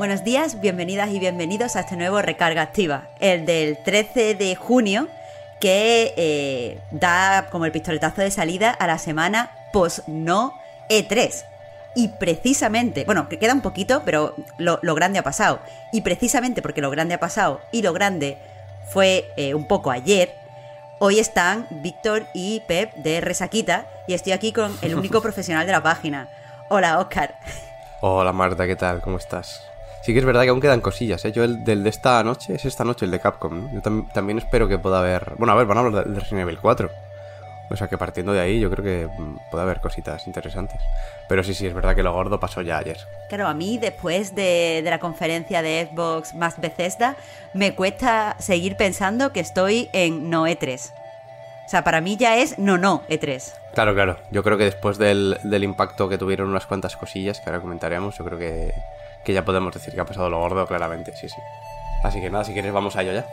Buenos días, bienvenidas y bienvenidos a este nuevo Recarga Activa, el del 13 de junio, que eh, da como el pistoletazo de salida a la semana post-no E3. Y precisamente, bueno, que queda un poquito, pero lo, lo grande ha pasado. Y precisamente porque lo grande ha pasado y lo grande fue eh, un poco ayer, hoy están Víctor y Pep de Resaquita y estoy aquí con el único profesional de la página. Hola, Oscar. Hola Marta, ¿qué tal? ¿Cómo estás? Sí que es verdad que aún quedan cosillas, ¿eh? Yo el del de esta noche es esta noche, el de Capcom, ¿no? Yo tam- también espero que pueda haber... Bueno, a ver, van a hablar de de Resident Evil 4. O sea que partiendo de ahí yo creo que mm, puede haber cositas interesantes. Pero sí, sí, es verdad que lo gordo pasó ya ayer. Claro, a mí después de, de la conferencia de Xbox más Bethesda, me cuesta seguir pensando que estoy en no E3. O sea, para mí ya es no, no E3. Claro, claro. Yo creo que después del, del impacto que tuvieron unas cuantas cosillas que ahora comentaremos, yo creo que, que ya podemos decir que ha pasado lo gordo claramente, sí, sí. Así que nada, si quieres vamos a ello ya.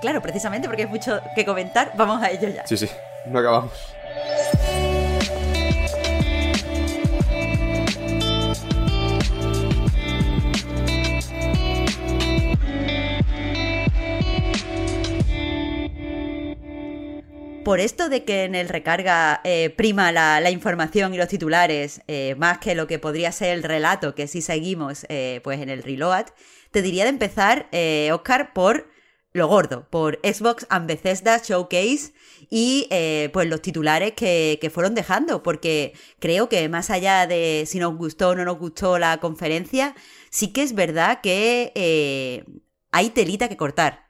Claro, precisamente porque hay mucho que comentar, vamos a ello ya. Sí, sí, no acabamos. Por esto de que en el recarga eh, prima la, información y los titulares, eh, más que lo que podría ser el relato que sí seguimos eh, pues en el reload, te diría de empezar, Oscar, por lo gordo, por Xbox and Showcase y pues los titulares que, que fueron dejando, porque creo que más allá de si nos gustó o no nos gustó la conferencia, sí que es verdad que hay telita que cortar.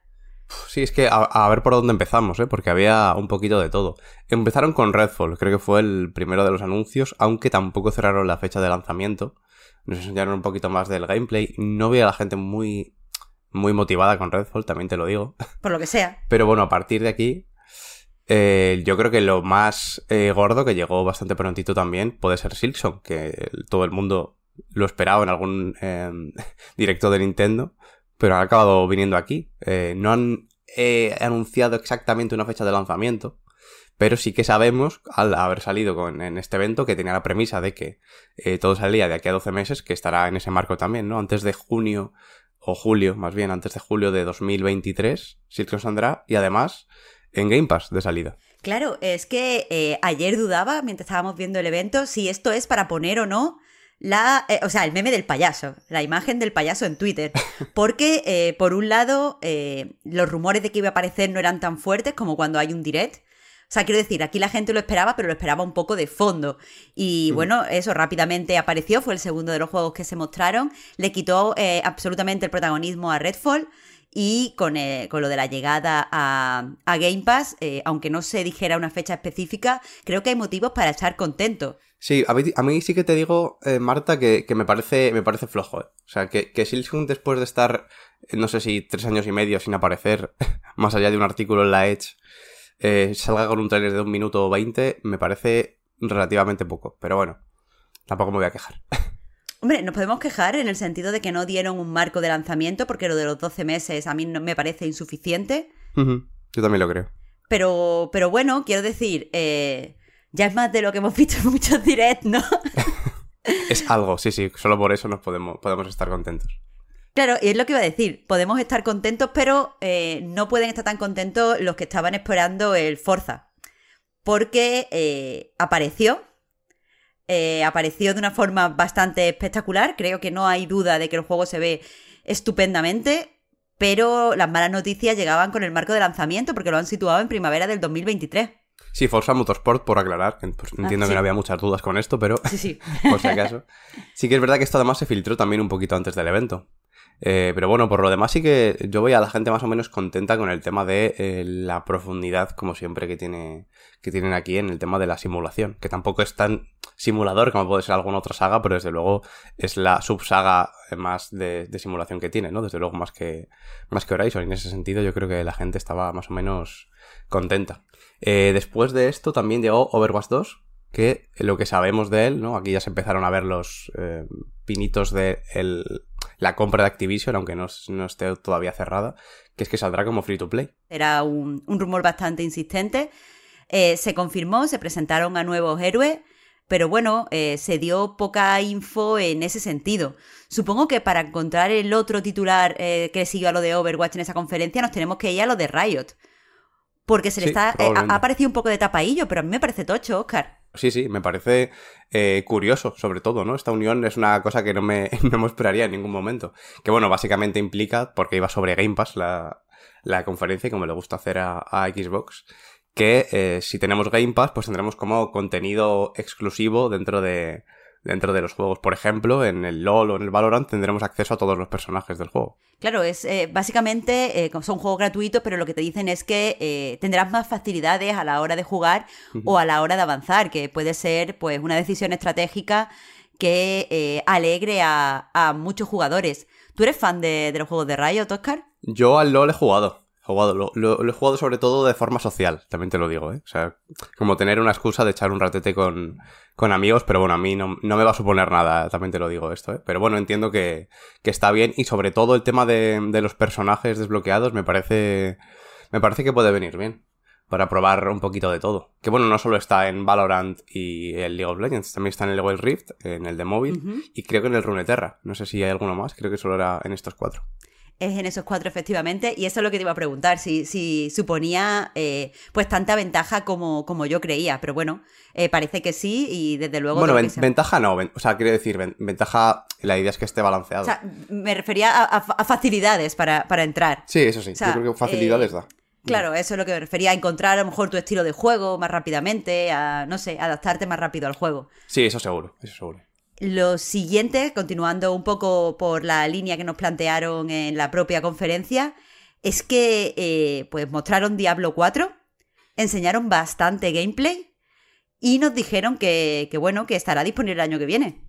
Sí, es que a, a ver por dónde empezamos, ¿eh? porque había un poquito de todo. Empezaron con Redfall, creo que fue el primero de los anuncios, aunque tampoco cerraron la fecha de lanzamiento. Nos enseñaron un poquito más del gameplay. No vi a la gente muy, muy motivada con Redfall, también te lo digo. Por lo que sea. Pero bueno, a partir de aquí, eh, yo creo que lo más eh, gordo que llegó bastante prontito también puede ser Silksong, que todo el mundo lo esperaba en algún eh, directo de Nintendo, pero ha acabado viniendo aquí. Eh, no han anunciado exactamente una fecha de lanzamiento, pero sí que sabemos, al haber salido con, en este evento, que tenía la premisa de que eh, todo salía de aquí a 12 meses, que estará en ese marco también, ¿no? Antes de junio, o julio, más bien, antes de julio de 2023, Silksong saldrá, y además en Game Pass de salida. Claro, es que eh, ayer dudaba, mientras estábamos viendo el evento, si esto es para poner o no la, eh, o sea, el meme del payaso, la imagen del payaso en Twitter. Porque, eh, por un lado, eh, los rumores de que iba a aparecer no eran tan fuertes como cuando hay un direct. O sea, quiero decir, aquí la gente lo esperaba, pero lo esperaba un poco de fondo. Y bueno, eso rápidamente apareció, fue el segundo de los juegos que se mostraron. Le quitó absolutamente el protagonismo a Redfall. Y con, eh, con lo de la llegada a, a Game Pass, eh, aunque no se dijera una fecha específica, creo que hay motivos para estar contentos. Sí, a mí, a mí sí que te digo, eh, Marta, que, que me parece me parece flojo. eh. O sea, que, que después de estar, no sé si tres años y medio sin aparecer, más allá de un artículo en la Edge, salga con un trailer de un minuto o veinte, me parece relativamente poco. Pero bueno, tampoco me voy a quejar. Hombre, nos podemos quejar en el sentido de que no dieron un marco de lanzamiento, porque lo de los 12 meses a mí no me parece insuficiente. Yo también lo creo. Pero, pero bueno, quiero decir, eh, ya es más de lo que hemos visto en muchos directs, ¿no? Es algo, sí, sí, solo por eso nos podemos, podemos estar contentos. Claro, y es lo que iba a decir. Podemos estar contentos, pero eh, no pueden estar tan contentos los que estaban esperando el Forza. Porque eh, apareció. Eh, apareció de una forma bastante espectacular. Creo que no hay duda de que el juego se ve estupendamente. Pero las malas noticias llegaban con el marco de lanzamiento porque lo han situado en primavera del 2023. Sí, Forza Motorsport, por aclarar, que, pues, entiendo sí. que no había muchas dudas con esto, pero Sí, sí. por si acaso. Sí que es verdad que esto además se filtró también un poquito antes del evento. Eh, pero bueno, por lo demás sí que yo voy a la gente más o menos contenta con el tema de eh, la profundidad, como siempre, que, tiene, que tienen aquí en el tema de la simulación. Que tampoco es tan simulador como puede ser alguna otra saga, pero desde luego es la subsaga más de, simulación que tiene, ¿no? Desde luego más que, más que Horizon. Y en ese sentido yo creo que la gente estaba más o menos contenta. Eh, después de esto también llegó Overwatch 2, que lo que sabemos de él, ¿no? Aquí ya se empezaron a ver los pinitos de el, la compra de Activision, aunque no, esté todavía cerrada, que es que saldrá como free to play. Era un, rumor bastante insistente. Eh, se confirmó, se presentaron a nuevos héroes, pero bueno, eh, se dio poca info en ese sentido. Supongo que para encontrar el otro titular eh, que siguió a lo de Overwatch en esa conferencia nos tenemos que ir a lo de Riot. Porque se le está. ha, aparecido un poco de tapaillo, pero a mí me parece tocho, Oscar. Sí, sí, me parece eh, curioso, sobre todo, ¿no? Esta unión es una cosa que no me, no me esperaría en ningún momento. Que bueno, básicamente implica, porque iba sobre Game Pass la, la conferencia, como le gusta hacer a, Xbox, que eh, si tenemos Game Pass, pues tendremos como contenido exclusivo dentro de, dentro de los juegos. Por ejemplo, en el LOL o en el Valorant tendremos acceso a todos los personajes del juego. Claro, es eh, básicamente eh, son juegos gratuitos, pero lo que te dicen es que eh, tendrás más facilidades a la hora de jugar o a la hora de avanzar, que puede ser pues una decisión estratégica que alegre a, muchos jugadores. ¿Tú eres fan de, de los juegos de Riot, Oscar? Yo al LOL he jugado jugado, lo, lo, he jugado sobre todo de forma social, también te lo digo, ¿eh? O sea, como tener una excusa de echar un ratete con, con amigos, pero bueno, a mí no, no, me va a suponer nada, también te lo digo esto, ¿eh? Pero bueno, entiendo que, que está bien y sobre todo el tema de, de los personajes desbloqueados me parece, me parece que puede venir bien para probar un poquito de todo. Que bueno, no solo está en Valorant y el League of Legends, también está en el Wild Rift, en el de móvil, y creo que en el Runeterra. No sé si hay alguno más, creo que solo era en estos cuatro es en esos cuatro efectivamente, y eso es lo que te iba a preguntar, si, si suponía eh, pues tanta ventaja como, como yo creía, pero bueno, eh, parece que sí y desde luego... Bueno, ventaja no, o sea, quiero decir, ventaja, la idea es que esté balanceado. O sea, me refería a, facilidades para, entrar. Sí, eso sí, yo creo que facilidades eh, da. Claro, eso es lo que me refería, a encontrar a lo mejor tu estilo de juego más rápidamente, a, no sé, adaptarte más rápido al juego. Sí, eso seguro, eso seguro. Lo siguiente, continuando un poco por la línea que nos plantearon en la propia conferencia, es que eh, pues mostraron Diablo 4, enseñaron bastante gameplay y nos dijeron que, que bueno, que estará disponible el año que viene.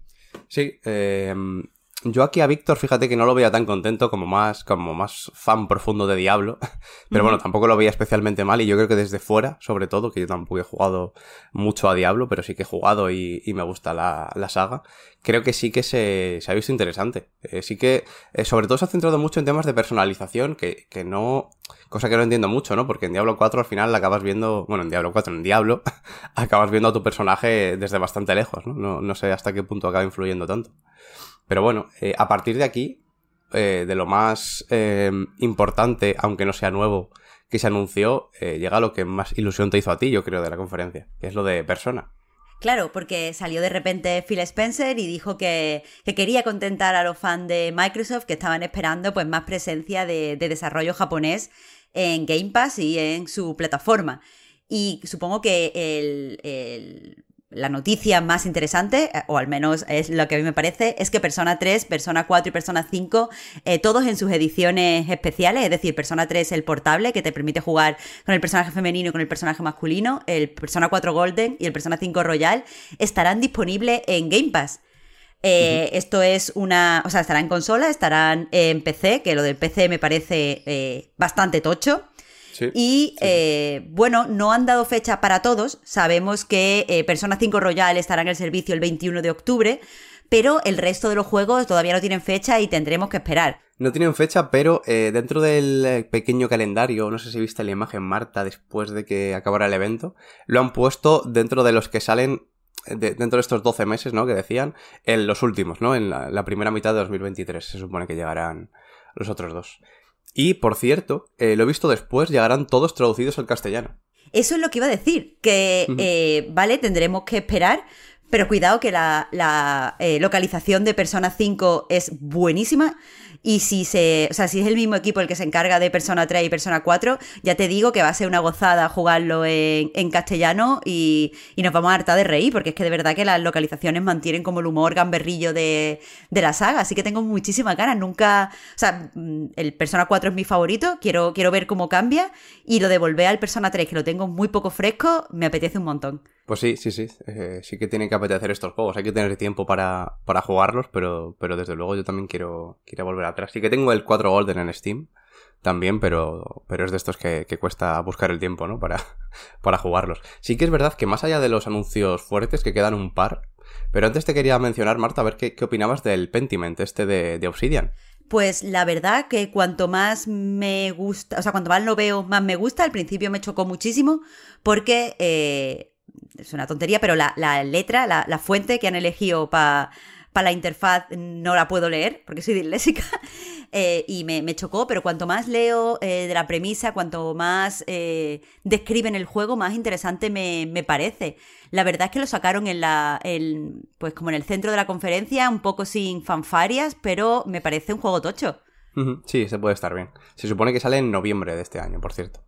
Sí, eh, yo aquí a Víctor, fíjate que no lo veía tan contento como más, como más fan profundo de Diablo. Pero bueno, tampoco lo veía especialmente mal y yo creo que desde fuera, sobre todo, que yo tampoco he jugado mucho a Diablo, pero sí que he jugado y, me gusta la, saga. Creo que sí que se, ha visto interesante. Eh, sí que, eh, sobre todo se ha centrado mucho en temas de personalización, que, que no, cosa que no entiendo mucho, ¿no? Porque en Diablo 4 al final acabas viendo, bueno, en Diablo 4, en Diablo, acabas viendo a tu personaje desde bastante lejos, ¿no? No, no sé hasta qué punto acaba influyendo tanto. Pero bueno, eh, a partir de aquí, eh, de lo más eh, importante, aunque no sea nuevo, que se anunció, llega lo que más ilusión te hizo a ti, yo creo, de la conferencia, que es lo de persona. Claro, porque salió de repente Phil Spencer y dijo que, quería contentar a los fans de Microsoft que estaban esperando pues más presencia de, desarrollo japonés en Game Pass y en su plataforma. Y supongo que el la noticia más interesante, eh, o al menos es lo que a mí me parece, es que Persona 3, Persona 4 y Persona 5, eh, todos en sus ediciones especiales, es decir, Persona 3 el portable que te permite jugar con el personaje femenino y con el personaje masculino, el Persona 4 Golden y el Persona 5 Royal, estarán disponibles en Game Pass. Eh, esto es una. O sea, estarán en consola, estarán en PC, que lo del PC me parece bastante tocho. Y eh, bueno, no han dado fecha para todos. Sabemos que eh, Persona 5 Royal estará en el servicio el 21 de octubre, pero el resto de los juegos todavía no tienen fecha y tendremos que esperar. No tienen fecha, pero eh, dentro del pequeño calendario, no sé si viste la imagen Marta después de que acabara el evento, lo han puesto dentro de los que salen dentro de estos 12 meses, ¿no? Que decían, en los últimos, ¿no? En la, primera mitad de 2023 se supone que llegarán los otros dos. Y, por cierto, eh, lo he visto después, llegarán todos traducidos al castellano. Eso es lo que iba a decir, que, eh, vale, tendremos que esperar, Pero cuidado que la, eh, localización de Persona 5 es buenísima. Y si se, o sea, si es el mismo equipo el que se encarga de Persona 3 y Persona 4, ya te digo que va a ser una gozada jugarlo en, castellano y, nos vamos a hartar de reír, porque es que de verdad que las localizaciones mantienen como el humor gamberrillo de, de la saga. Así que tengo muchísimas ganas. Nunca, o sea, mm, el Persona 4 es mi favorito, quiero, quiero ver cómo cambia. Y lo de volver al Persona 3, que lo tengo muy poco fresco, me apetece un montón. Pues sí, sí, sí. Eh, sí que tienen que apetecer estos juegos. Hay que tener tiempo para, para jugarlos, pero, pero desde luego yo también quiero, quiero volver atrás. Sí que tengo el 4 Golden en Steam también, pero, pero es de estos que, cuesta buscar el tiempo, ¿no? Para, para jugarlos. Sí que es verdad que más allá de los anuncios fuertes, que quedan un par, pero antes te quería mencionar, Marta, a ver qué, qué opinabas del Pentiment, este de, de Obsidian. Pues la verdad que cuanto más me gusta, o sea, cuanto más lo veo, más me gusta. Al principio me chocó muchísimo porque eh, es una tontería, pero la, letra, la, fuente que han elegido para la interfaz no la puedo leer porque soy disléxica eh, y me, chocó, pero cuanto más leo eh, de la premisa, cuanto más eh, describen el juego, más interesante me, parece. La verdad es que lo sacaron en la, pues como en el centro de la conferencia, un poco sin fanfarias, pero me parece un juego tocho. Sí, se puede estar bien. Se supone que sale en noviembre de este año, por cierto.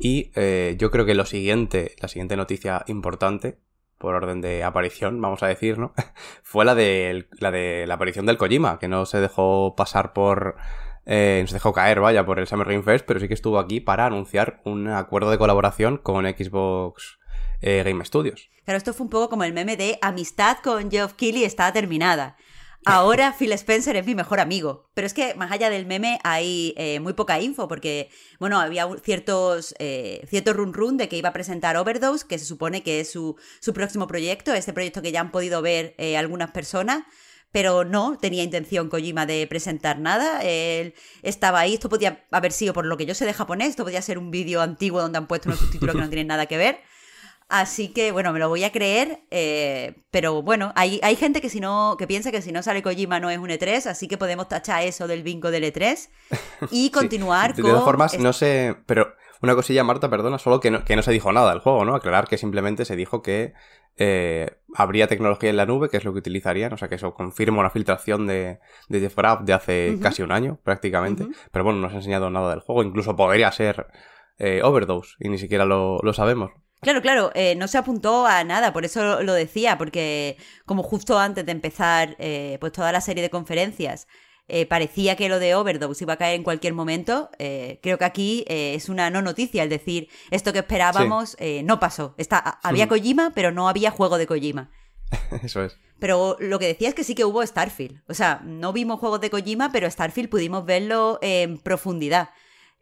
Y eh, yo creo que lo siguiente, la siguiente noticia importante, por orden de aparición, vamos a decir, ¿no? Fue la de, la de la aparición del Kojima, que no se dejó pasar por. Eh, no se dejó caer, vaya, por el Summer Game Fest, pero sí que estuvo aquí para anunciar un acuerdo de colaboración con Xbox eh, Game Studios. Claro, esto fue un poco como el meme de amistad con Geoff Keighley está terminada. Ahora Phil Spencer es mi mejor amigo. Pero es que más allá del meme hay eh, muy poca info porque, bueno, había ciertos, eh, cierto run run de que iba a presentar Overdose, que se supone que es su, próximo proyecto, este proyecto que ya han podido ver eh, algunas personas. Pero no tenía intención Kojima de presentar nada. Él estaba ahí. Esto podía haber sido, por lo que yo sé de japonés, esto podía ser un vídeo antiguo donde han puesto unos subtítulos que no tienen nada que ver. Así que, bueno, me lo voy a creer, eh, pero bueno, hay, hay gente que si no, que piensa que si no sale Kojima no es un E3, así que podemos tachar eso del bingo del E3 y continuar con... De todas formas, no sé, pero una cosilla, Marta, perdona, solo que no, que no se dijo nada del juego, ¿no? Aclarar que simplemente se dijo que eh, habría tecnología en la nube, que es lo que utilizarían, o sea que eso confirma una filtración de, de Jeff de hace casi un año, prácticamente, pero bueno, no se ha enseñado nada del juego, incluso podría ser eh, Overdose, y ni siquiera lo, lo sabemos. Claro, claro, eh, no se apuntó a nada, por eso lo decía, porque como justo antes de empezar eh, pues toda la serie de conferencias eh, parecía que lo de Overdose iba a caer en cualquier momento, creo que aquí es una no noticia, es decir, esto que esperábamos no pasó. Está, había Kojima, pero no había juego de Kojima. Eso es. Pero lo que decía es que sí que hubo Starfield. O sea, no vimos juegos de Kojima, pero Starfield pudimos verlo en profundidad.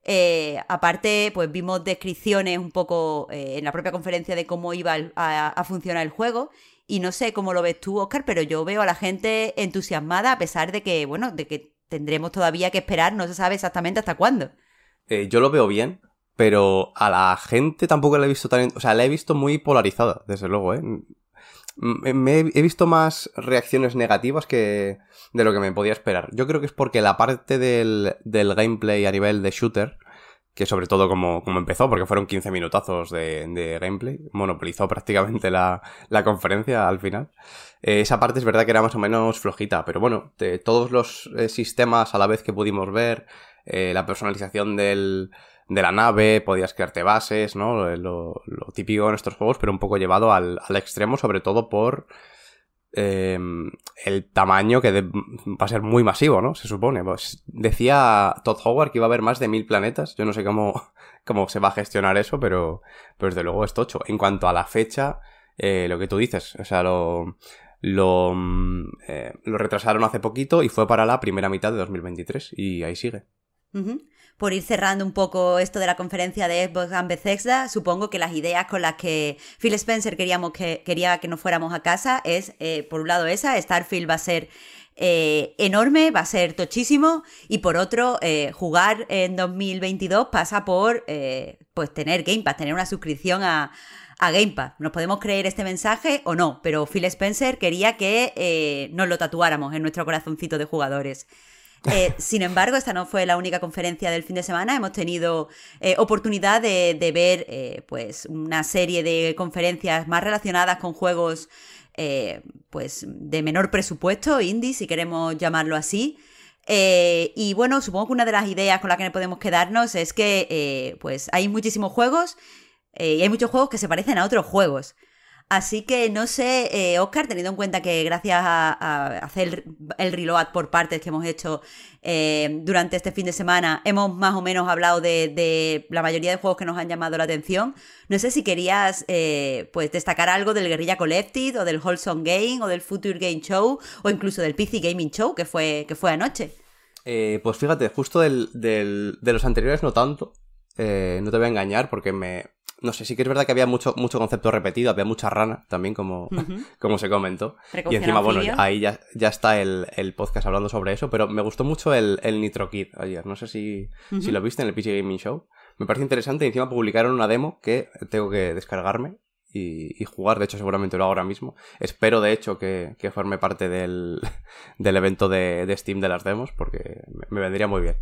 Eh, aparte, pues vimos descripciones un poco eh, en la propia conferencia de cómo iba a, funcionar el juego. Y no sé cómo lo ves tú, Oscar, pero yo veo a la gente entusiasmada a pesar de que, bueno, de que tendremos todavía que esperar, no se sabe exactamente hasta cuándo. Eh, yo lo veo bien, pero a la gente tampoco la he visto tan... O sea, la he visto muy polarizada, desde luego, ¿eh? Me he visto más reacciones negativas que de lo que me podía esperar. Yo creo que es porque la parte del, del gameplay a nivel de shooter, que sobre todo como, como empezó, porque fueron 15 minutazos de, de gameplay, monopolizó prácticamente la, la conferencia al final. Eh, esa parte es verdad que era más o menos flojita, pero bueno, de todos los eh, sistemas a la vez que pudimos ver, eh, la personalización del, de la nave, podías crearte bases, ¿no? Lo, típico en estos juegos, pero un poco llevado al, al extremo, sobre todo por em, el tamaño que va a ser muy masivo, ¿no? Se supone. Pues decía Todd Howard que iba a haber más de mil planetas. Yo no sé cómo, cómo se va a gestionar eso, pero, pero desde luego es tocho. En cuanto a la fecha, eh, lo que tú dices, o sea, lo, lo, mm, eh, lo retrasaron hace poquito y fue para la primera mitad de 2023 y ahí sigue por ir cerrando un poco esto de la conferencia de Xbox and Bethesda, supongo que las ideas con las que Phil Spencer queríamos que, quería que nos fuéramos a casa es, eh, por un lado esa, Starfield va a ser eh, enorme, va a ser tochísimo, y por otro, eh, jugar en 2022 pasa por pues tener Game Pass, tener una suscripción a, a Game Pass. Nos podemos creer este mensaje o no, pero Phil Spencer quería que nos lo tatuáramos en nuestro corazoncito de jugadores. Eh, sin embargo, esta no fue la única conferencia del fin de semana. Hemos tenido eh, oportunidad de, ver eh, pues una serie de conferencias más relacionadas con juegos pues de menor presupuesto, indie, si queremos llamarlo así. Y bueno, supongo que una de las ideas con las que podemos quedarnos es que pues hay muchísimos juegos y hay muchos juegos que se parecen a otros juegos. Así que no sé, Oscar, teniendo en cuenta que gracias a, hacer el, reload por partes que hemos hecho durante este fin de semana, hemos más o menos hablado de, la mayoría de juegos que nos han llamado la atención. No sé si querías pues destacar algo del Guerrilla Collective o del Wholesome Game o del Future Game Show o incluso del PC Gaming Show que fue, que fue anoche. pues fíjate, justo del, de los anteriores no tanto. No te voy a engañar porque me, no sé, sí que es verdad que había mucho, mucho concepto repetido, había mucha rana también, como, como se comentó. Y encima, bueno, ahí ya, ya está el, podcast hablando sobre eso, pero me gustó mucho el, el Nitro Kid ayer. No sé si, si lo viste en el PC Gaming Show. Me parece interesante y encima publicaron una demo que tengo que descargarme y, jugar. De hecho, seguramente lo hago ahora mismo. Espero, de hecho, que, forme parte del, del evento de, de, Steam de las demos porque me, vendría muy bien.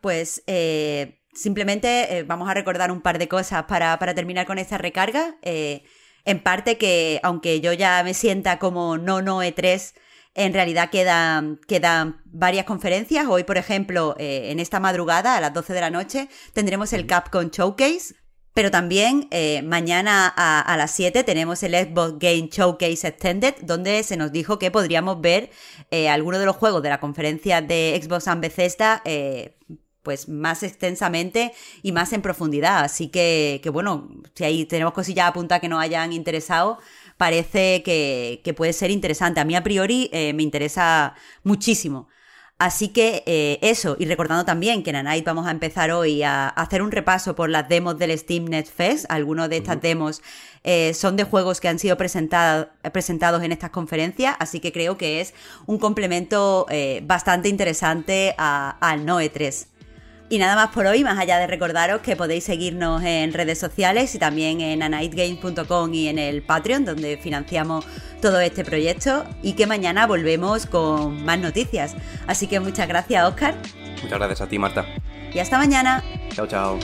Pues eh, Simplemente eh, vamos a recordar un par de cosas para, terminar con esta recarga. Eh, en parte que, aunque yo ya me sienta como no, no E3, en realidad quedan, quedan varias conferencias. Hoy, por ejemplo, eh, en esta madrugada, a las 12 de la noche, tendremos el Capcom Showcase. Pero también mañana a, las 7 tenemos el Xbox Game Showcase Extended, donde se nos dijo que podríamos ver algunos de los juegos de la conferencia de Xbox and Bethesda pues más extensamente y más en profundidad. Así que, que bueno, si ahí tenemos cosillas a punta que nos hayan interesado, parece que, que puede ser interesante. A mí a priori eh, me interesa muchísimo. Así que eh, eso, y recordando también que en Night vamos a empezar hoy a, hacer un repaso por las demos del Steam Net Fest. Algunos de estas demos eh, son de juegos que han sido presentados en estas conferencias, así que creo que es un complemento bastante interesante al Noe 3. Y nada más por hoy, más allá de recordaros que podéis seguirnos en redes sociales y también en anightgames.com y en el Patreon, donde financiamos todo este proyecto, y que mañana volvemos con más noticias. Así que muchas gracias, Oscar. Muchas gracias a ti, Marta. Y hasta mañana. Chao, chao.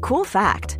Cool fact